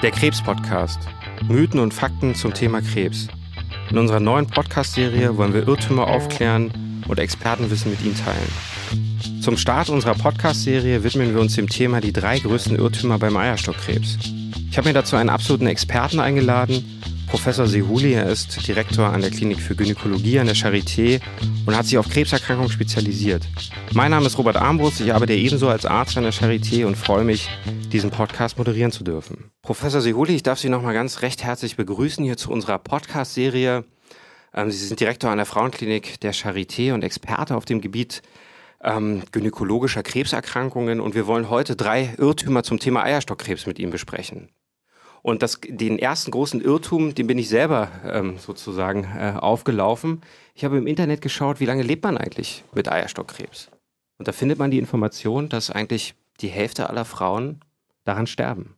Der Krebs-Podcast. Mythen und Fakten zum Thema Krebs. In unserer neuen Podcast-Serie wollen wir Irrtümer aufklären und Expertenwissen mit Ihnen teilen. Zum Start unserer Podcast-Serie widmen wir uns dem Thema die drei größten Irrtümer beim Eierstockkrebs. Ich habe mir dazu einen absoluten Experten eingeladen, Professor Sehuli. Er ist Direktor an der Klinik für Gynäkologie an der Charité und hat sich auf Krebserkrankungen spezialisiert. Mein Name ist Robert Armbrust. Ich arbeite ebenso als Arzt an der Charité und freue mich, diesen Podcast moderieren zu dürfen. Professor Sehuli, ich darf Sie nochmal ganz recht herzlich begrüßen hier zu unserer Podcast-Serie. Ähm, Sie sind Direktor der Frauenklinik der Charité und Experte auf dem Gebiet ähm, gynäkologischer Krebserkrankungen und wir wollen heute drei Irrtümer zum Thema Eierstockkrebs mit Ihnen besprechen. Und das, den ersten großen Irrtum, den bin ich selber ähm, sozusagen äh, aufgelaufen. Ich habe im Internet geschaut, wie lange lebt man eigentlich mit Eierstockkrebs? Und da findet man die Information, dass eigentlich die Hälfte aller Frauen daran sterben.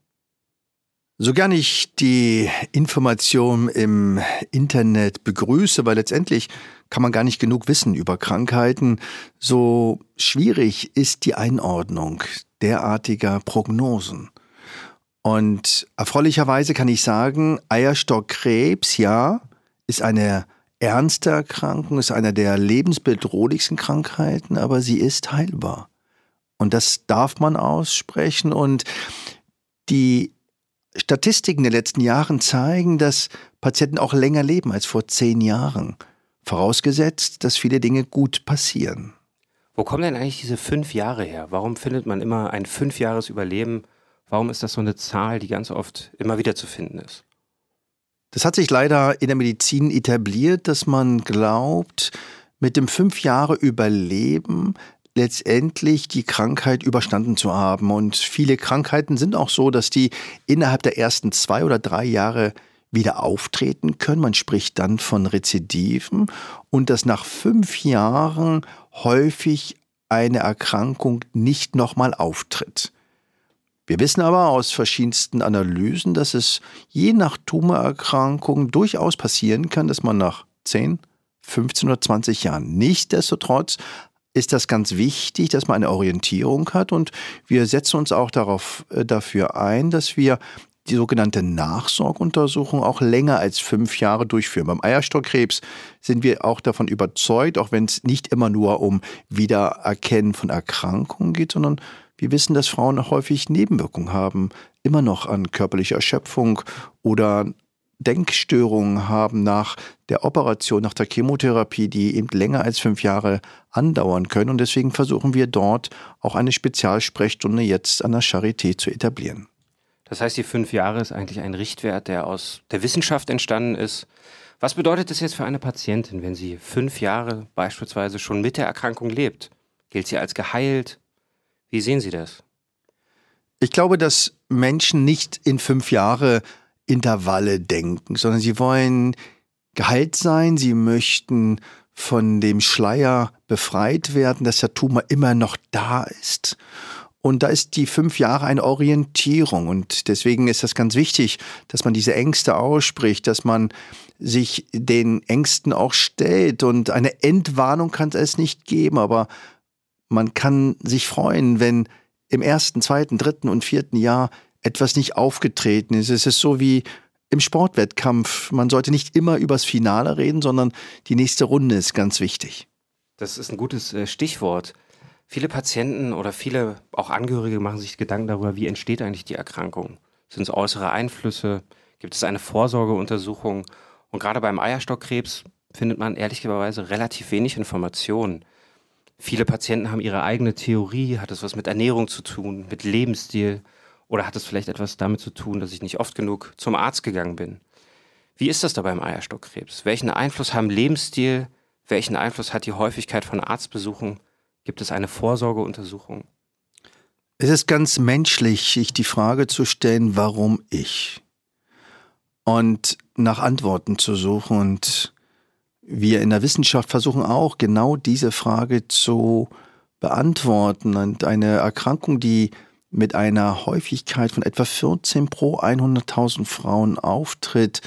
So gern ich die Information im Internet begrüße, weil letztendlich kann man gar nicht genug wissen über Krankheiten, so schwierig ist die Einordnung derartiger Prognosen. Und erfreulicherweise kann ich sagen, Eierstockkrebs, ja, ist eine ernste Erkrankung, ist eine der lebensbedrohlichsten Krankheiten, aber sie ist heilbar. Und das darf man aussprechen. Und die Statistiken der letzten Jahren zeigen, dass Patienten auch länger leben als vor zehn Jahren. Vorausgesetzt, dass viele Dinge gut passieren. Wo kommen denn eigentlich diese fünf Jahre her? Warum findet man immer ein Fünfjahresüberleben Warum ist das so eine Zahl, die ganz oft immer wieder zu finden ist? Das hat sich leider in der Medizin etabliert, dass man glaubt, mit dem fünf Jahre Überleben letztendlich die Krankheit überstanden zu haben. Und viele Krankheiten sind auch so, dass die innerhalb der ersten zwei oder drei Jahre wieder auftreten können. Man spricht dann von Rezidiven und dass nach fünf Jahren häufig eine Erkrankung nicht nochmal auftritt. Wir wissen aber aus verschiedensten Analysen, dass es je nach Tumorerkrankung durchaus passieren kann, dass man nach 10, 15 oder 20 Jahren nichtsdestotrotz ist das ganz wichtig, dass man eine Orientierung hat und wir setzen uns auch darauf, äh, dafür ein, dass wir die sogenannte Nachsorguntersuchung auch länger als fünf Jahre durchführen. Beim Eierstockkrebs sind wir auch davon überzeugt, auch wenn es nicht immer nur um Wiedererkennen von Erkrankungen geht, sondern wir wissen, dass Frauen häufig Nebenwirkungen haben, immer noch an körperlicher Erschöpfung oder Denkstörungen haben nach der Operation, nach der Chemotherapie, die eben länger als fünf Jahre andauern können. Und deswegen versuchen wir dort auch eine Spezialsprechstunde jetzt an der Charité zu etablieren. Das heißt, die fünf Jahre ist eigentlich ein Richtwert, der aus der Wissenschaft entstanden ist. Was bedeutet das jetzt für eine Patientin, wenn sie fünf Jahre beispielsweise schon mit der Erkrankung lebt? Gilt sie als geheilt? Wie sehen Sie das? Ich glaube, dass Menschen nicht in fünf Jahre Intervalle denken, sondern sie wollen geheilt sein, sie möchten von dem Schleier befreit werden, dass der Tumor immer noch da ist. Und da ist die fünf Jahre eine Orientierung. Und deswegen ist das ganz wichtig, dass man diese Ängste ausspricht, dass man sich den Ängsten auch stellt. Und eine Entwarnung kann es nicht geben, aber man kann sich freuen, wenn im ersten, zweiten, dritten und vierten Jahr etwas nicht aufgetreten ist. Es ist so wie im Sportwettkampf. Man sollte nicht immer übers Finale reden, sondern die nächste Runde ist ganz wichtig. Das ist ein gutes äh, Stichwort. Viele Patienten oder viele auch Angehörige machen sich Gedanken darüber, wie entsteht eigentlich die Erkrankung. Sind es äußere Einflüsse? Gibt es eine Vorsorgeuntersuchung? Und gerade beim Eierstockkrebs findet man ehrlicherweise relativ wenig Informationen. Viele Patienten haben ihre eigene Theorie. Hat es was mit Ernährung zu tun, mit Lebensstil? Oder hat es vielleicht etwas damit zu tun, dass ich nicht oft genug zum Arzt gegangen bin? Wie ist das da beim Eierstockkrebs? Welchen Einfluss haben Lebensstil? Welchen Einfluss hat die Häufigkeit von Arztbesuchen? Gibt es eine Vorsorgeuntersuchung? Es ist ganz menschlich, sich die Frage zu stellen, warum ich? Und nach Antworten zu suchen und wir in der Wissenschaft versuchen auch genau diese Frage zu beantworten. Und eine Erkrankung, die mit einer Häufigkeit von etwa 14 pro 100.000 Frauen auftritt,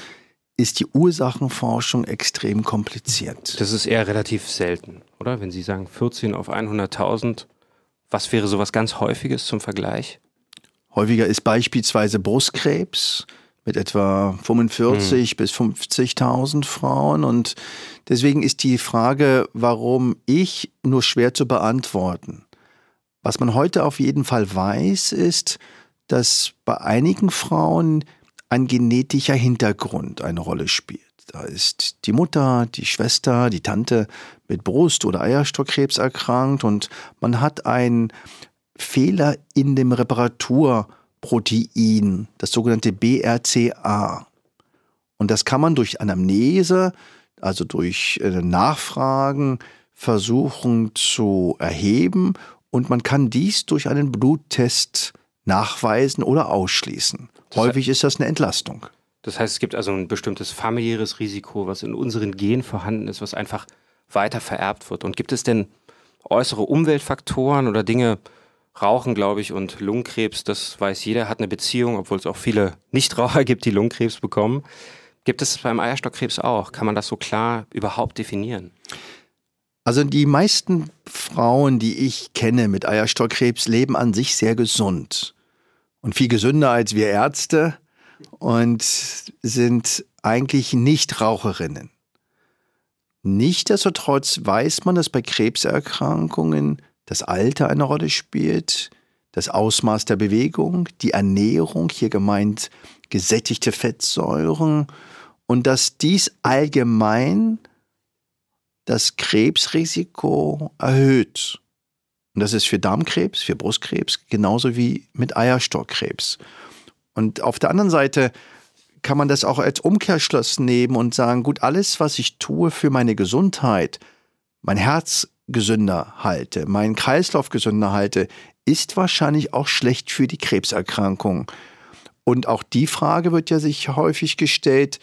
ist die Ursachenforschung extrem kompliziert. Das ist eher relativ selten, oder? Wenn Sie sagen 14 auf 100.000, was wäre sowas ganz Häufiges zum Vergleich? Häufiger ist beispielsweise Brustkrebs mit etwa 45 hm. bis 50.000 Frauen. Und deswegen ist die Frage, warum ich, nur schwer zu beantworten. Was man heute auf jeden Fall weiß, ist, dass bei einigen Frauen ein genetischer Hintergrund eine Rolle spielt. Da ist die Mutter, die Schwester, die Tante mit Brust- oder Eierstockkrebs erkrankt und man hat einen Fehler in dem Reparaturprotein, das sogenannte BRCA. Und das kann man durch Anamnese, also durch äh, Nachfragen, versuchen zu erheben und man kann dies durch einen Bluttest nachweisen oder ausschließen. Das Häufig ist das eine Entlastung. Das heißt, es gibt also ein bestimmtes familiäres Risiko, was in unseren Genen vorhanden ist, was einfach weiter vererbt wird. Und gibt es denn äußere Umweltfaktoren oder Dinge, Rauchen, glaube ich, und Lungenkrebs, das weiß jeder, hat eine Beziehung, obwohl es auch viele Nichtraucher gibt, die Lungenkrebs bekommen. Gibt es beim Eierstockkrebs auch? Kann man das so klar überhaupt definieren? Also die meisten Frauen, die ich kenne mit Eierstockkrebs, leben an sich sehr gesund und viel gesünder als wir Ärzte und sind eigentlich nicht Raucherinnen. Nichtsdestotrotz weiß man, dass bei Krebserkrankungen das Alter eine Rolle spielt, das Ausmaß der Bewegung, die Ernährung, hier gemeint gesättigte Fettsäuren, und dass dies allgemein das Krebsrisiko erhöht. Und das ist für Darmkrebs, für Brustkrebs genauso wie mit Eierstockkrebs. Und auf der anderen Seite kann man das auch als Umkehrschluss nehmen und sagen, gut, alles, was ich tue für meine Gesundheit, mein Herz gesünder halte, meinen Kreislauf gesünder halte, ist wahrscheinlich auch schlecht für die Krebserkrankung. Und auch die Frage wird ja sich häufig gestellt,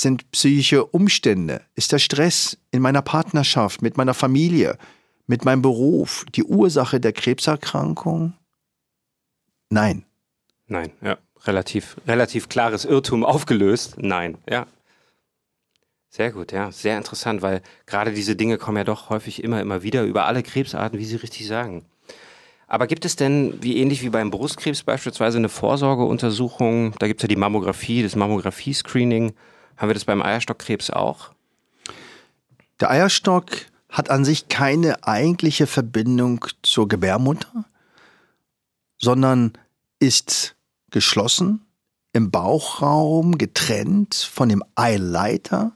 sind psychische Umstände, ist der Stress in meiner Partnerschaft, mit meiner Familie, mit meinem Beruf die Ursache der Krebserkrankung? Nein. Nein, ja. Relativ, relativ klares Irrtum aufgelöst. Nein, ja. Sehr gut, ja, sehr interessant, weil gerade diese Dinge kommen ja doch häufig immer, immer wieder über alle Krebsarten, wie Sie richtig sagen. Aber gibt es denn, wie ähnlich wie beim Brustkrebs beispielsweise, eine Vorsorgeuntersuchung? Da gibt es ja die Mammographie, das Mammographie-Screening. Haben wir das beim Eierstockkrebs auch? Der Eierstock hat an sich keine eigentliche Verbindung zur Gebärmutter, sondern ist geschlossen, im Bauchraum getrennt von dem Eileiter.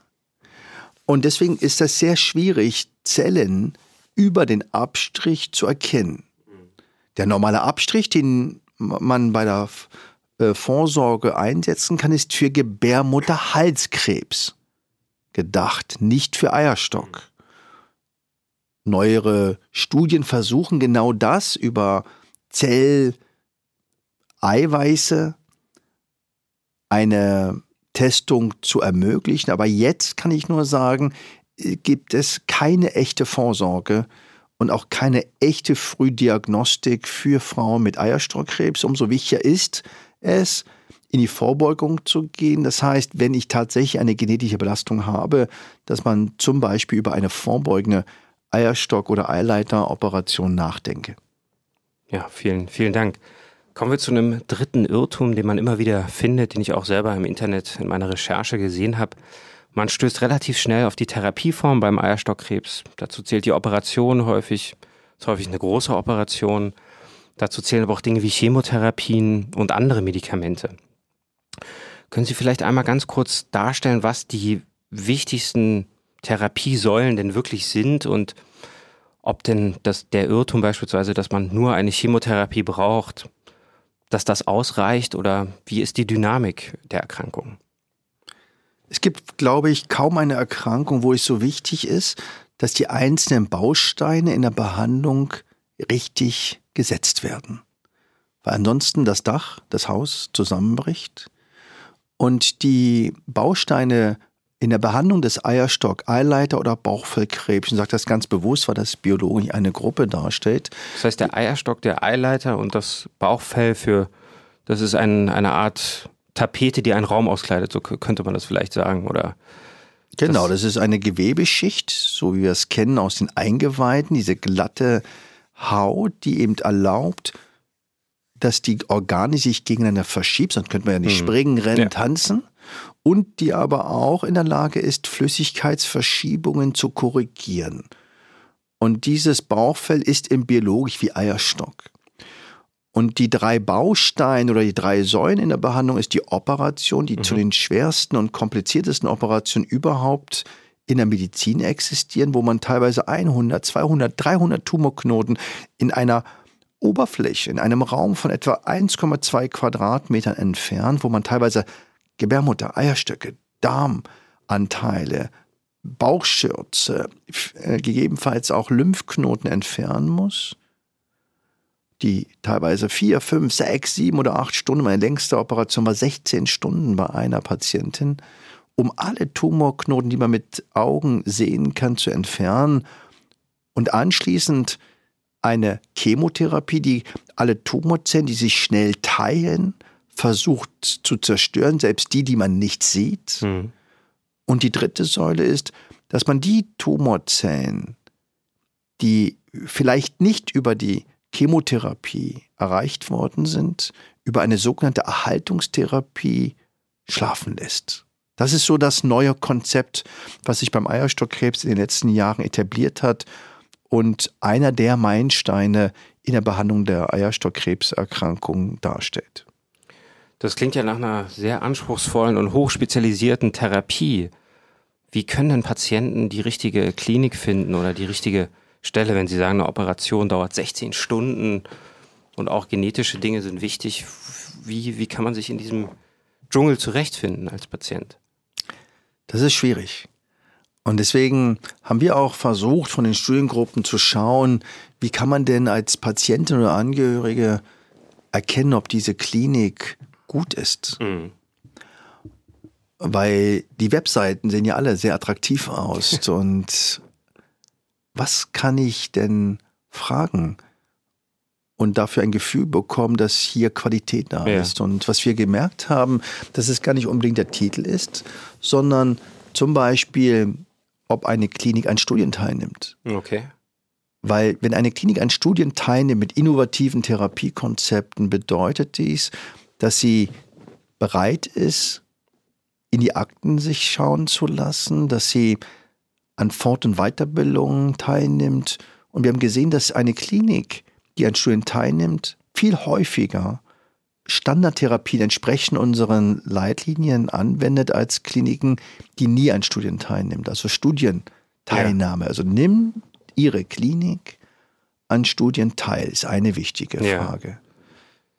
Und deswegen ist es sehr schwierig, Zellen über den Abstrich zu erkennen. Der normale Abstrich, den man bei der äh, Vorsorge einsetzen kann, ist für Gebärmutterhalskrebs gedacht, nicht für Eierstock. Neuere Studien versuchen genau das über Zelleiweiße eine Testung zu ermöglichen. Aber jetzt kann ich nur sagen, äh, gibt es keine echte Vorsorge und auch keine echte Frühdiagnostik für Frauen mit Eierstockkrebs. Umso wichtiger ist es, in die Vorbeugung zu gehen. Das heißt, wenn ich tatsächlich eine genetische Belastung habe, dass man zum Beispiel über eine vorbeugende Eierstock- oder Eileiteroperation nachdenke. Ja, vielen, vielen Dank. Kommen wir zu einem dritten Irrtum, den man immer wieder findet, den ich auch selber im Internet in meiner Recherche gesehen habe. Man stößt relativ schnell auf die Therapieform beim Eierstockkrebs. Dazu zählt die Operation häufig, ist häufig eine große Operation. Dazu zählen aber auch Dinge wie Chemotherapien und andere Medikamente. Können Sie vielleicht einmal ganz kurz darstellen, was die wichtigsten Therapiesäulen denn wirklich sind und ob denn das, der Irrtum beispielsweise, dass man nur eine Chemotherapie braucht, dass das ausreicht oder wie ist die Dynamik der Erkrankung? Es gibt, glaube ich, kaum eine Erkrankung, wo es so wichtig ist, dass die einzelnen Bausteine in der Behandlung richtig gesetzt werden. Weil ansonsten das Dach, das Haus zusammenbricht und die Bausteine in der Behandlung des Eierstock, Eileiter oder Bauchfellkrebs, ich sage das ganz bewusst, weil das biologisch eine Gruppe darstellt. Das heißt, der Eierstock, der Eileiter und das Bauchfell für, das ist ein, eine Art Tapete, die einen Raum auskleidet, so könnte man das vielleicht sagen, oder? Genau, das, das ist eine Gewebeschicht, so wie wir es kennen aus den Eingeweiden, diese glatte Haut, die eben erlaubt, dass die Organe sich gegeneinander verschiebt, sonst könnte man ja nicht hm. springen, rennen, ja. tanzen. Und die aber auch in der Lage ist, Flüssigkeitsverschiebungen zu korrigieren. Und dieses Bauchfell ist im biologisch wie Eierstock. Und die drei Bausteine oder die drei Säulen in der Behandlung ist die Operation, die mhm. zu den schwersten und kompliziertesten Operationen überhaupt in der Medizin existieren, wo man teilweise 100, 200, 300 Tumorknoten in einer Oberfläche, in einem Raum von etwa 1,2 Quadratmetern entfernt, wo man teilweise Gebärmutter, Eierstöcke, Darmanteile, Bauchschürze, äh, gegebenenfalls auch Lymphknoten entfernen muss die teilweise vier, fünf, sechs, sieben oder acht Stunden, meine längste Operation war 16 Stunden bei einer Patientin, um alle Tumorknoten, die man mit Augen sehen kann, zu entfernen und anschließend eine Chemotherapie, die alle Tumorzellen, die sich schnell teilen, versucht zu zerstören, selbst die, die man nicht sieht. Mhm. Und die dritte Säule ist, dass man die Tumorzellen, die vielleicht nicht über die Chemotherapie erreicht worden sind, über eine sogenannte Erhaltungstherapie schlafen lässt. Das ist so das neue Konzept, was sich beim Eierstockkrebs in den letzten Jahren etabliert hat und einer der Meilensteine in der Behandlung der Eierstockkrebserkrankung darstellt. Das klingt ja nach einer sehr anspruchsvollen und hochspezialisierten Therapie. Wie können denn Patienten die richtige Klinik finden oder die richtige Stelle, wenn Sie sagen, eine Operation dauert 16 Stunden und auch genetische Dinge sind wichtig. Wie, wie kann man sich in diesem Dschungel zurechtfinden als Patient? Das ist schwierig. Und deswegen haben wir auch versucht, von den Studiengruppen zu schauen, wie kann man denn als Patientin oder Angehörige erkennen, ob diese Klinik gut ist. Mhm. Weil die Webseiten sehen ja alle sehr attraktiv aus und was kann ich denn fragen? Und dafür ein Gefühl bekommen, dass hier Qualität da ja. ist. Und was wir gemerkt haben, dass es gar nicht unbedingt der Titel ist, sondern zum Beispiel, ob eine Klinik an Studien teilnimmt. Okay. Weil wenn eine Klinik an Studien teilnimmt mit innovativen Therapiekonzepten, bedeutet dies, dass sie bereit ist, in die Akten sich schauen zu lassen, dass sie an Fort- und Weiterbildungen teilnimmt. Und wir haben gesehen, dass eine Klinik, die an Studien teilnimmt, viel häufiger Standardtherapien entsprechend unseren Leitlinien anwendet als Kliniken, die nie an Studien teilnimmt. Also Studienteilnahme. Ja. Also nimm Ihre Klinik an Studien teil, ist eine wichtige ja. Frage.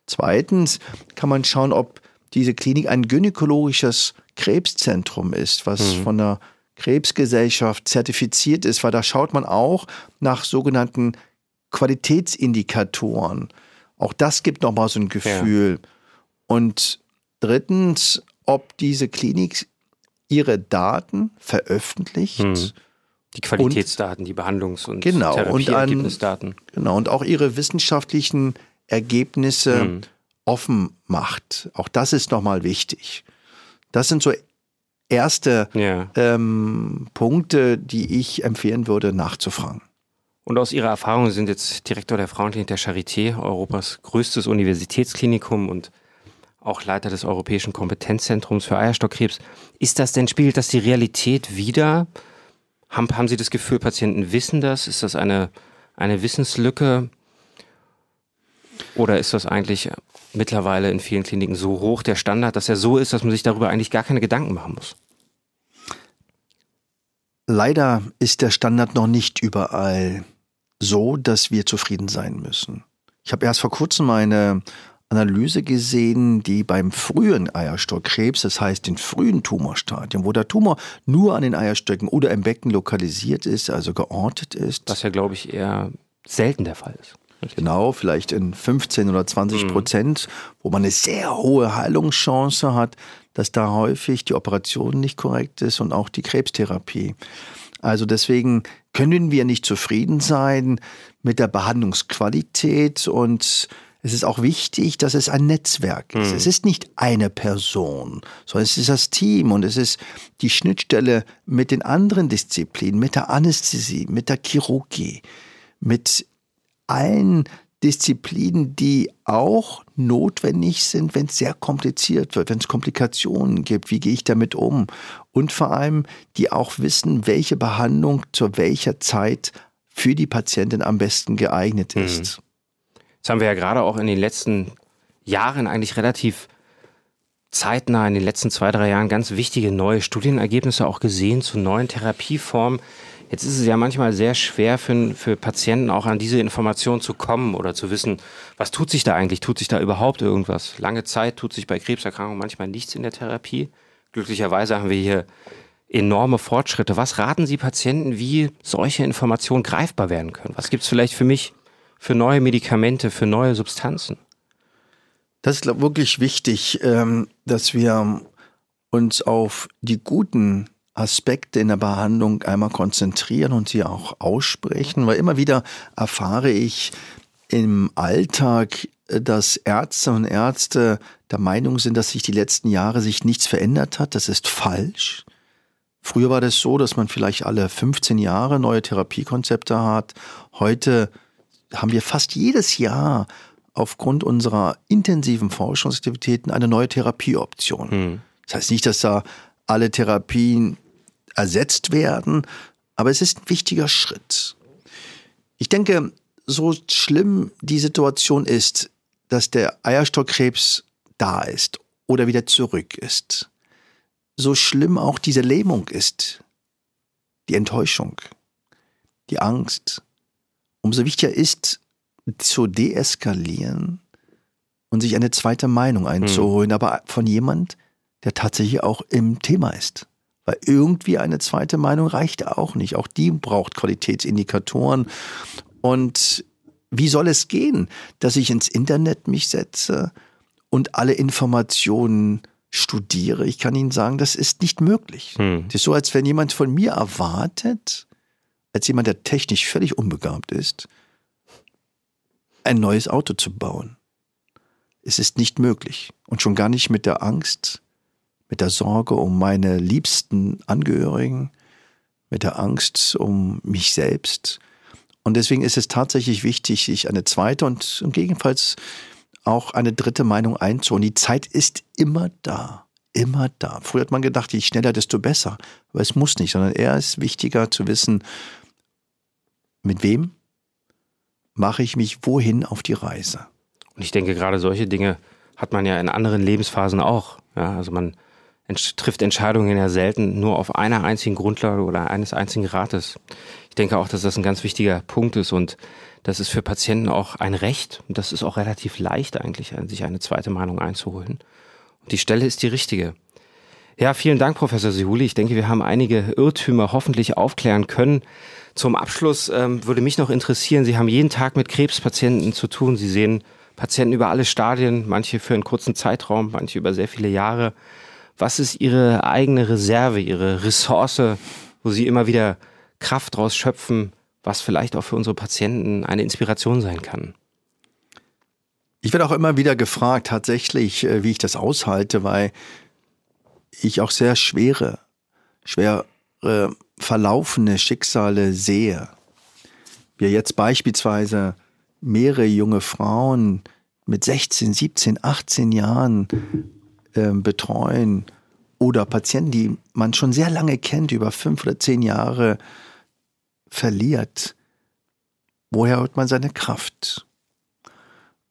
Zweitens kann man schauen, ob diese Klinik ein gynäkologisches Krebszentrum ist, was mhm. von der Krebsgesellschaft zertifiziert ist, weil da schaut man auch nach sogenannten Qualitätsindikatoren. Auch das gibt nochmal so ein Gefühl. Ja. Und drittens, ob diese Klinik ihre Daten veröffentlicht. Hm. Die Qualitätsdaten, und, die Behandlungs- und genau, Therapieergebnisdaten. Genau, und auch ihre wissenschaftlichen Ergebnisse hm. offen macht. Auch das ist nochmal wichtig. Das sind so erste ja. ähm, Punkte, die ich empfehlen würde, nachzufragen. Und aus Ihrer Erfahrung sind jetzt Direktor der Frauenklinik der Charité, Europas größtes Universitätsklinikum und auch Leiter des Europäischen Kompetenzzentrums für Eierstockkrebs. Ist das denn, spiegelt das die Realität wieder? Haben, haben Sie das Gefühl, Patienten wissen das? Ist das eine, eine Wissenslücke? Oder ist das eigentlich mittlerweile in vielen Kliniken so hoch, der Standard, dass er so ist, dass man sich darüber eigentlich gar keine Gedanken machen muss? Leider ist der Standard noch nicht überall so, dass wir zufrieden sein müssen. Ich habe erst vor kurzem eine Analyse gesehen, die beim frühen Eierstockkrebs, das heißt den frühen Tumorstadium, wo der Tumor nur an den Eierstöcken oder im Becken lokalisiert ist, also geortet ist. Was ja, glaube ich, eher selten der Fall ist. Genau, vielleicht in 15 oder 20 mhm. Prozent, wo man eine sehr hohe Heilungschance hat, dass da häufig die Operation nicht korrekt ist und auch die Krebstherapie. Also deswegen können wir nicht zufrieden sein mit der Behandlungsqualität und es ist auch wichtig, dass es ein Netzwerk ist. Mhm. Es ist nicht eine Person, sondern es ist das Team und es ist die Schnittstelle mit den anderen Disziplinen, mit der Anästhesie, mit der Chirurgie, mit allen Disziplinen, die auch notwendig sind, wenn es sehr kompliziert wird, wenn es Komplikationen gibt. Wie gehe ich damit um? Und vor allem, die auch wissen, welche Behandlung zu welcher Zeit für die Patientin am besten geeignet mhm. ist. Das haben wir ja gerade auch in den letzten Jahren eigentlich relativ zeitnah in den letzten zwei, drei Jahren ganz wichtige neue Studienergebnisse auch gesehen zu neuen Therapieformen. Jetzt ist es ja manchmal sehr schwer für, für Patienten auch an diese Information zu kommen oder zu wissen, was tut sich da eigentlich? Tut sich da überhaupt irgendwas? Lange Zeit tut sich bei Krebserkrankungen manchmal nichts in der Therapie. Glücklicherweise haben wir hier enorme Fortschritte. Was raten Sie Patienten, wie solche Informationen greifbar werden können? Was gibt es vielleicht für mich für neue Medikamente, für neue Substanzen? Das ist wirklich wichtig, ähm, dass wir uns auf die guten Aspekte in der Behandlung einmal konzentrieren und sie auch aussprechen, weil immer wieder erfahre ich im Alltag, dass Ärzte und Ärzte der Meinung sind, dass sich die letzten Jahre sich nichts verändert hat. Das ist falsch. Früher war das so, dass man vielleicht alle 15 Jahre neue Therapiekonzepte hat. Heute haben wir fast jedes Jahr aufgrund unserer intensiven Forschungsaktivitäten eine neue Therapieoption. Hm. Das heißt nicht, dass da alle Therapien ersetzt werden, aber es ist ein wichtiger Schritt. Ich denke, so schlimm die Situation ist, dass der Eierstockkrebs da ist oder wieder zurück ist, so schlimm auch diese Lähmung ist, die Enttäuschung, die Angst, umso wichtiger ist, zu deeskalieren und sich eine zweite Meinung einzuholen, mhm. aber von jemand, der tatsächlich auch im Thema ist. Weil irgendwie eine zweite Meinung reicht auch nicht. Auch die braucht Qualitätsindikatoren. Und wie soll es gehen, dass ich ins Internet mich setze und alle Informationen studiere? Ich kann Ihnen sagen, das ist nicht möglich. Hm. ist so, als wenn jemand von mir erwartet, als jemand, der technisch völlig unbegabt ist, ein neues Auto zu bauen. Es ist nicht möglich. Und schon gar nicht mit der Angst, mit der Sorge um meine liebsten Angehörigen, mit der Angst um mich selbst. Und deswegen ist es tatsächlich wichtig, sich eine zweite und, gegebenenfalls auch eine dritte Meinung einzuholen. Die Zeit ist immer da. Immer da. Früher hat man gedacht, je schneller, desto besser. Aber es muss nicht, sondern eher ist wichtiger zu wissen, mit wem mache ich mich wohin auf die Reise? Und ich denke, gerade solche Dinge hat man ja in anderen Lebensphasen auch. Ja, also man trifft Entscheidungen ja selten nur auf einer einzigen Grundlage oder eines einzigen Rates. Ich denke auch, dass das ein ganz wichtiger Punkt ist und das ist für Patienten auch ein Recht und das ist auch relativ leicht eigentlich, sich eine zweite Meinung einzuholen. Und die Stelle ist die richtige. Ja, vielen Dank, Professor Sihuli. Ich denke, wir haben einige Irrtümer hoffentlich aufklären können. Zum Abschluss ähm, würde mich noch interessieren, Sie haben jeden Tag mit Krebspatienten zu tun. Sie sehen Patienten über alle Stadien, manche für einen kurzen Zeitraum, manche über sehr viele Jahre. Was ist Ihre eigene Reserve, Ihre Ressource, wo Sie immer wieder Kraft draus schöpfen, was vielleicht auch für unsere Patienten eine Inspiration sein kann? Ich werde auch immer wieder gefragt, tatsächlich, äh, wie ich das aushalte, weil ich auch sehr schwere, schwer äh, verlaufene Schicksale sehe. Wir jetzt beispielsweise mehrere junge Frauen mit 16, 17, 18 Jahren äh, betreuen oder Patienten, die man schon sehr lange kennt, über fünf oder zehn Jahre verliert. Woher holt man seine Kraft?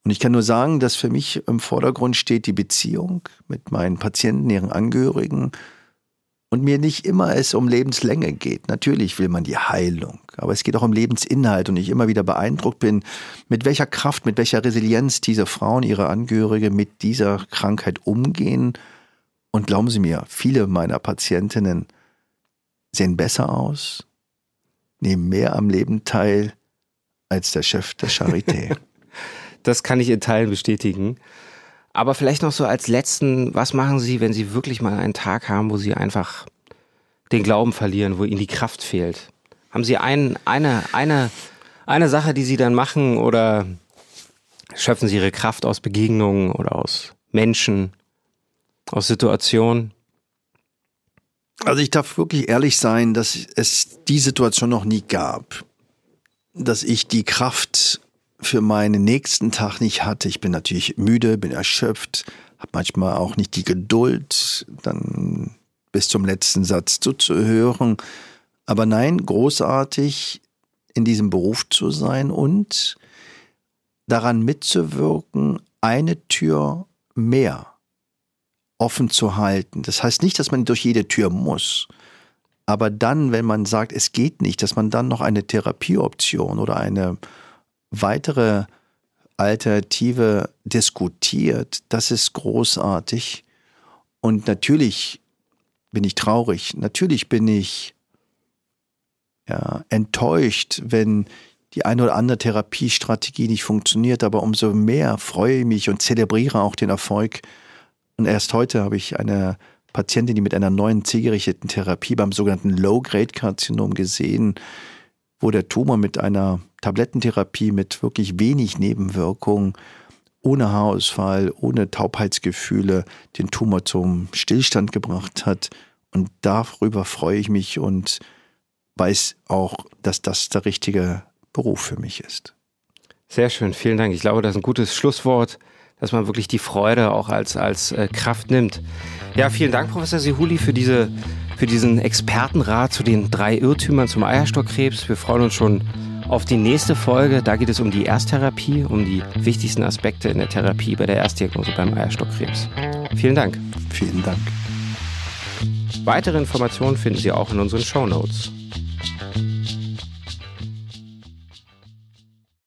Und ich kann nur sagen, dass für mich im Vordergrund steht die Beziehung mit meinen Patienten, ihren Angehörigen und mir nicht immer es um Lebenslänge geht. Natürlich will man die Heilung, aber es geht auch um Lebensinhalt und ich immer wieder beeindruckt bin, mit welcher Kraft, mit welcher Resilienz diese Frauen, ihre Angehörige mit dieser Krankheit umgehen. Und glauben Sie mir, viele meiner Patientinnen sehen besser aus, nehmen mehr am Leben teil als der Chef der Charité. Das kann ich in Teilen bestätigen. Aber vielleicht noch so als letzten, was machen Sie, wenn Sie wirklich mal einen Tag haben, wo Sie einfach den Glauben verlieren, wo Ihnen die Kraft fehlt? Haben Sie ein, eine, eine, eine Sache, die Sie dann machen oder schöpfen Sie Ihre Kraft aus Begegnungen oder aus Menschen, aus Situationen? Also ich darf wirklich ehrlich sein, dass es die Situation noch nie gab, dass ich die Kraft für meinen nächsten Tag nicht hatte. Ich bin natürlich müde, bin erschöpft, habe manchmal auch nicht die Geduld, dann bis zum letzten Satz zuzuhören. Aber nein, großartig in diesem Beruf zu sein und daran mitzuwirken, eine Tür mehr offen zu halten. Das heißt nicht, dass man durch jede Tür muss. Aber dann, wenn man sagt, es geht nicht, dass man dann noch eine Therapieoption oder eine weitere Alternative diskutiert, das ist großartig. Und natürlich bin ich traurig, natürlich bin ich ja, enttäuscht, wenn die eine oder andere Therapiestrategie nicht funktioniert, aber umso mehr freue ich mich und zelebriere auch den Erfolg. Und erst heute habe ich eine Patientin, die mit einer neuen zielgerichteten Therapie beim sogenannten Low-Grade-Karzinom gesehen, wo der Tumor mit einer Tablettentherapie mit wirklich wenig Nebenwirkungen, ohne Haarausfall, ohne Taubheitsgefühle den Tumor zum Stillstand gebracht hat. Und darüber freue ich mich und weiß auch, dass das der richtige Beruf für mich ist. Sehr schön, vielen Dank. Ich glaube, das ist ein gutes Schlusswort, dass man wirklich die Freude auch als, als äh, Kraft nimmt. Ja, vielen Dank, Professor Sihuli, für, diese, für diesen Expertenrat zu den drei Irrtümern zum Eierstockkrebs. Wir freuen uns schon auf die nächste Folge. Da geht es um die Ersttherapie, um die wichtigsten Aspekte in der Therapie bei der Erstdiagnose beim Eierstockkrebs. Vielen Dank. Vielen Dank. Weitere Informationen finden Sie auch in unseren Show Notes.